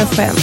FM.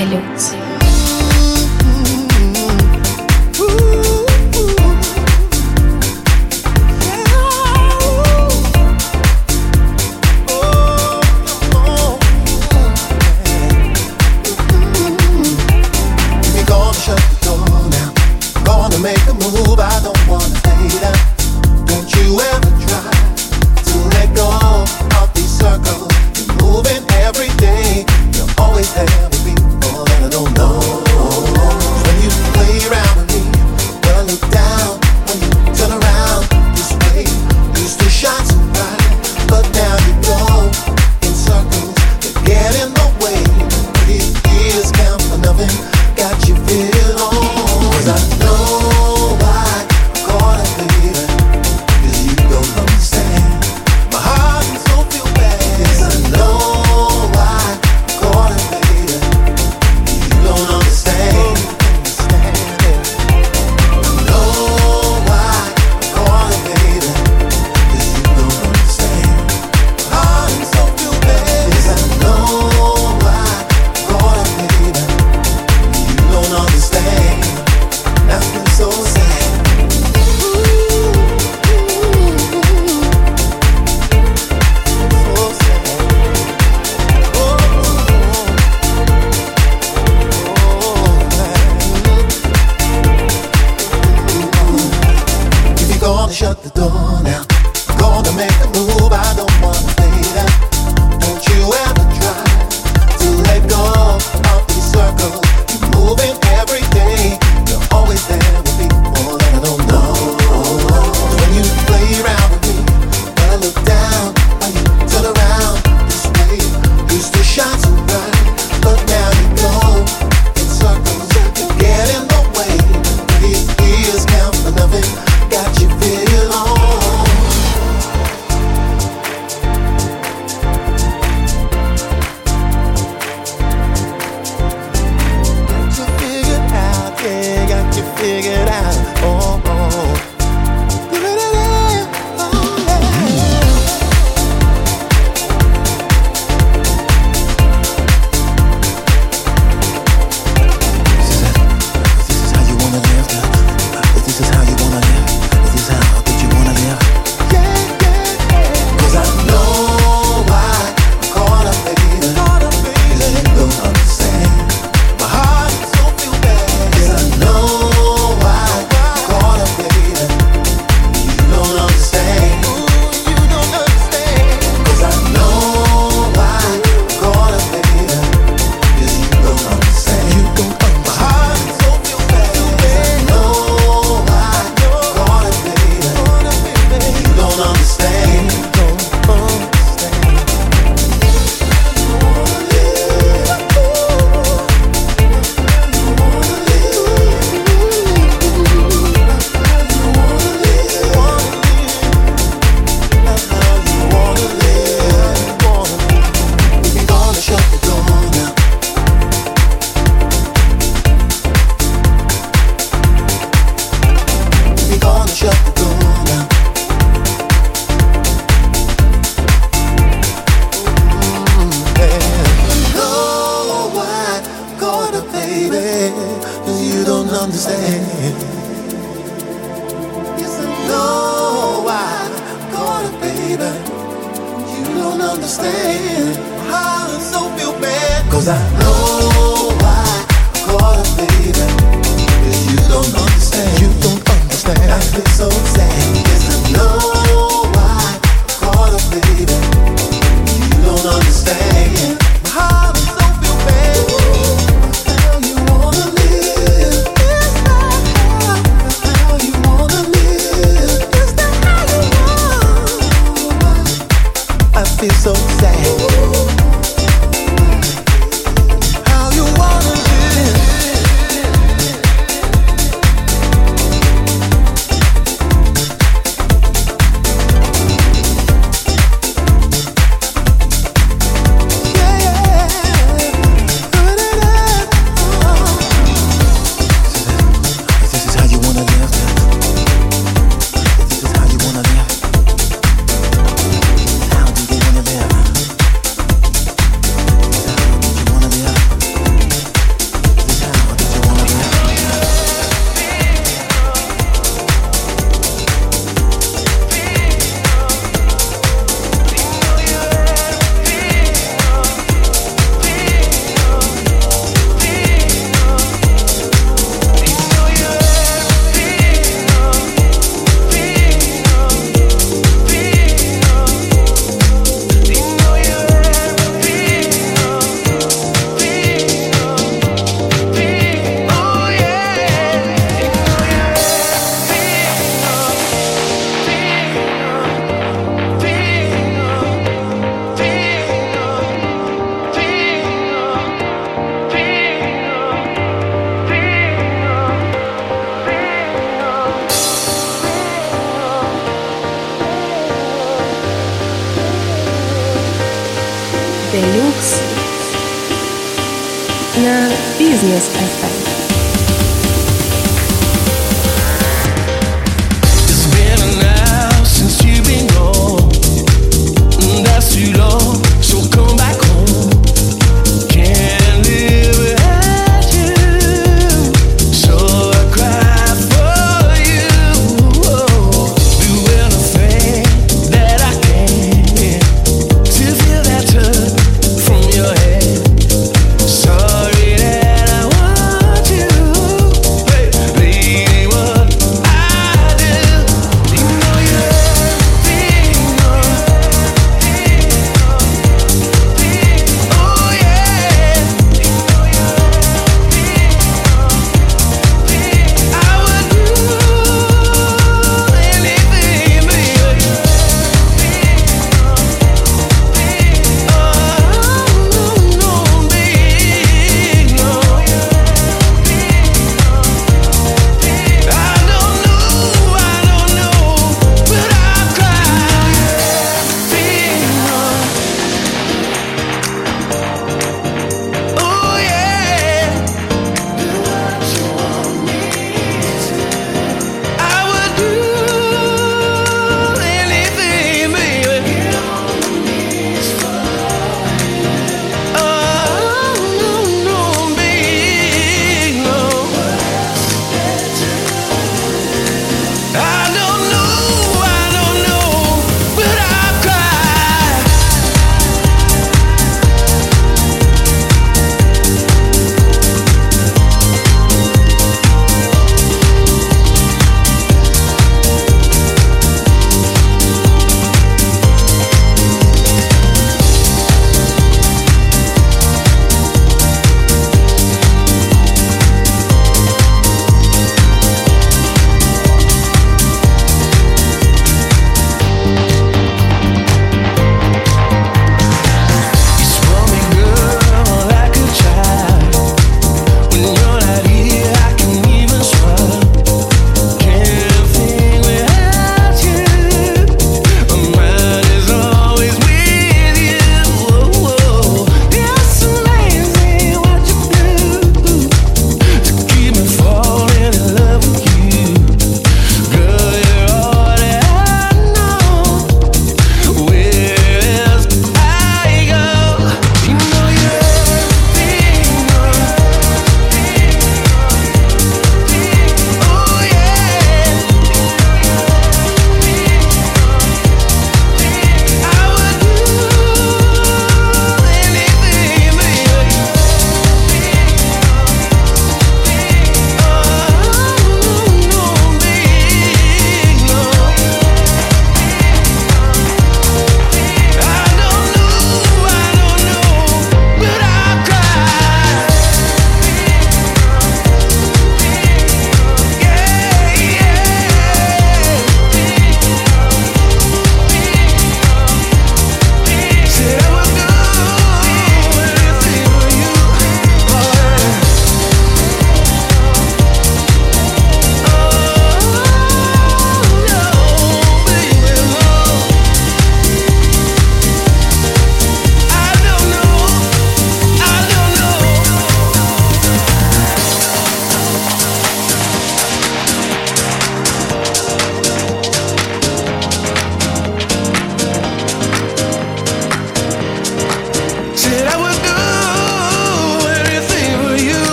Always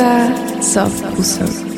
Muzyka soft usług.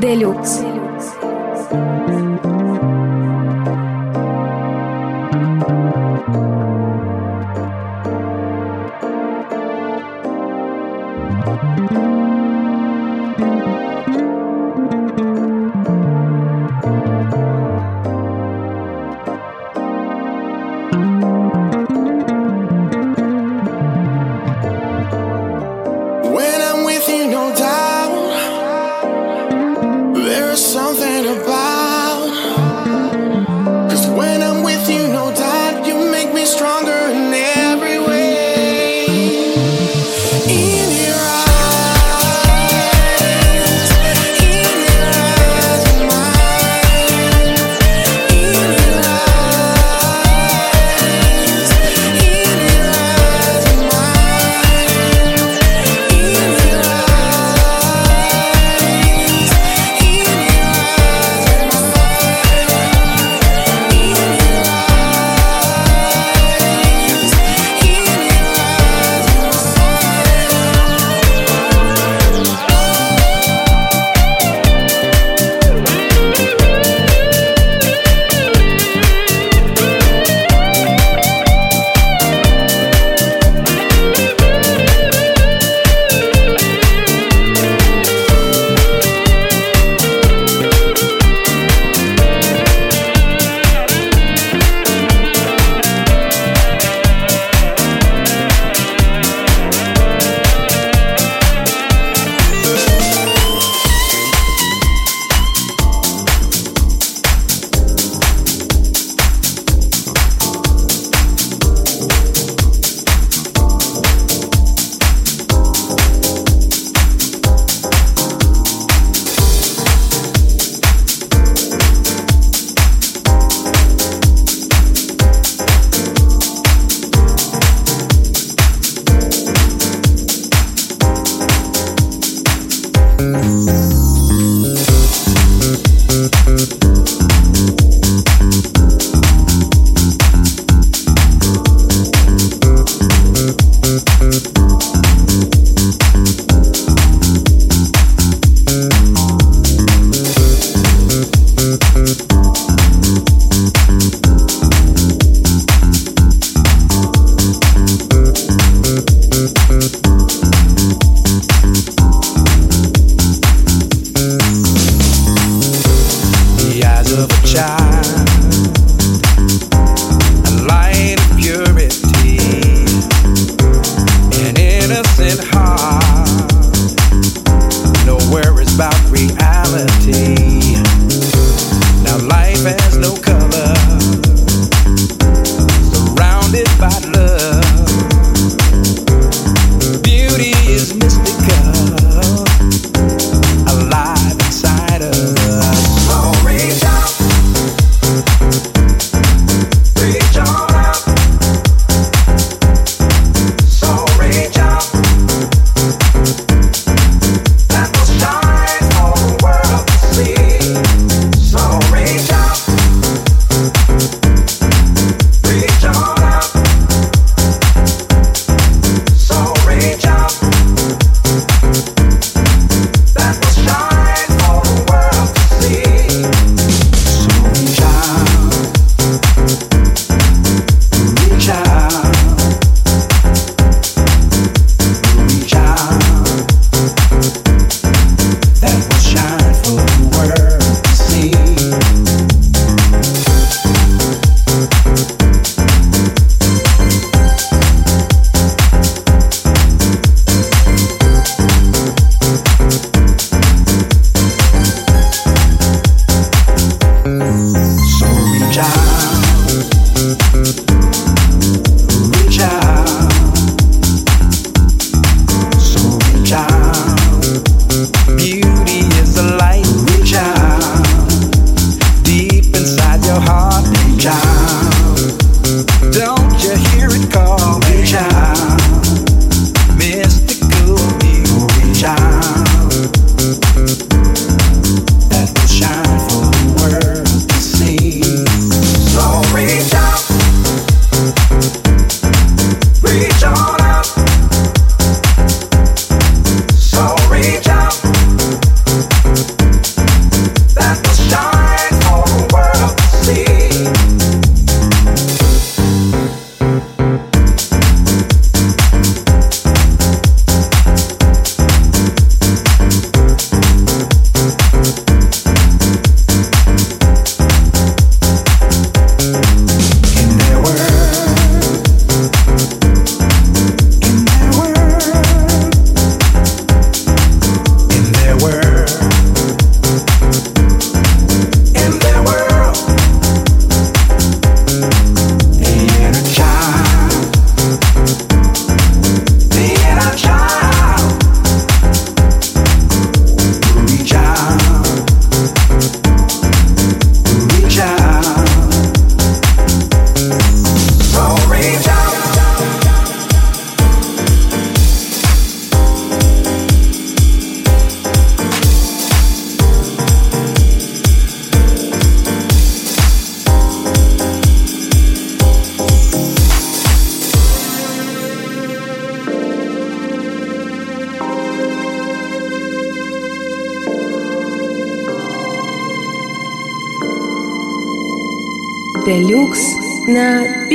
Делюкс.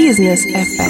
На бизнес FM.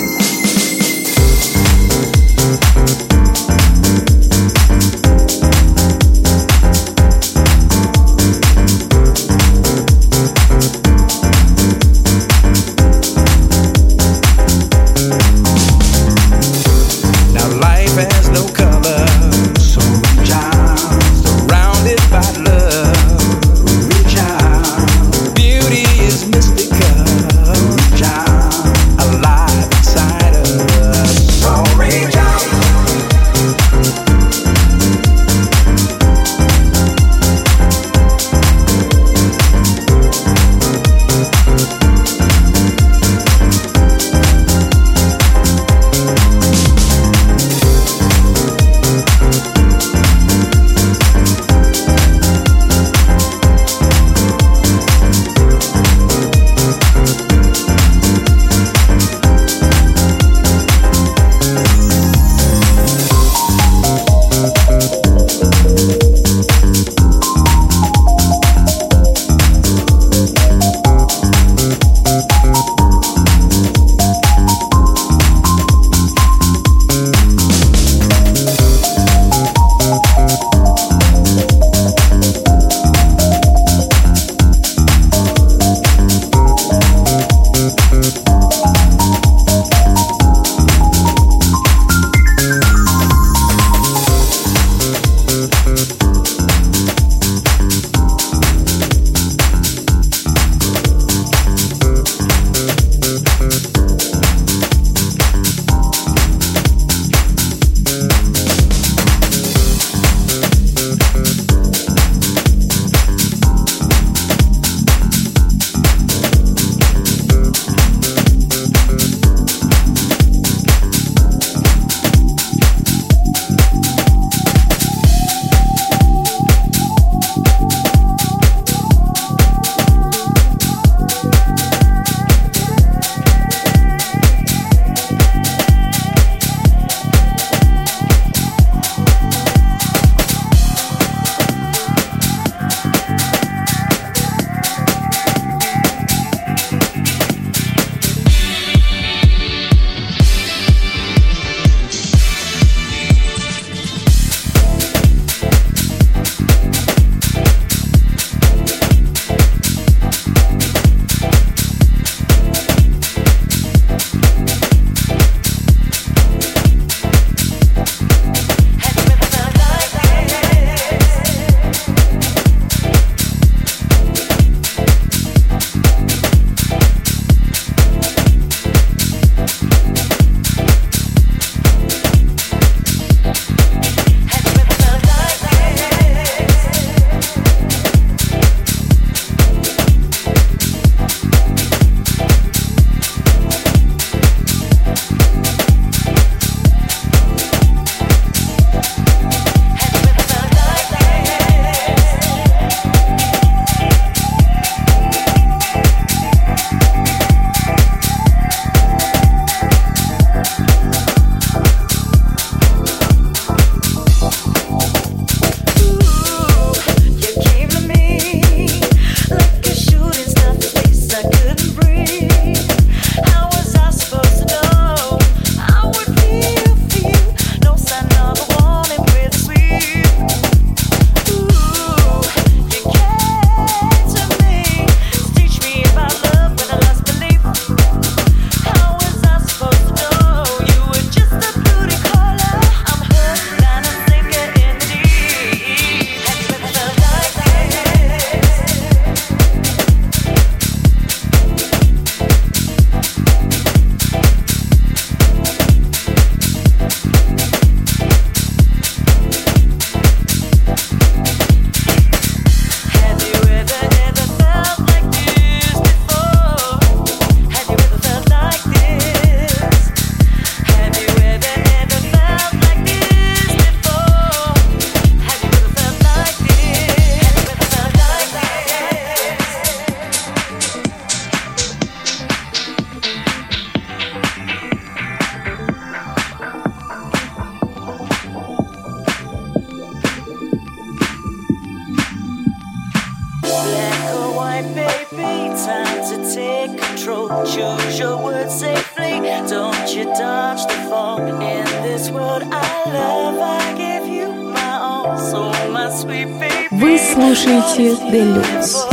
слушаете Делюкс.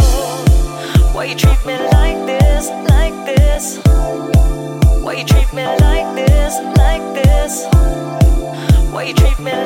Why you treat me like this, like this? Why you treat me like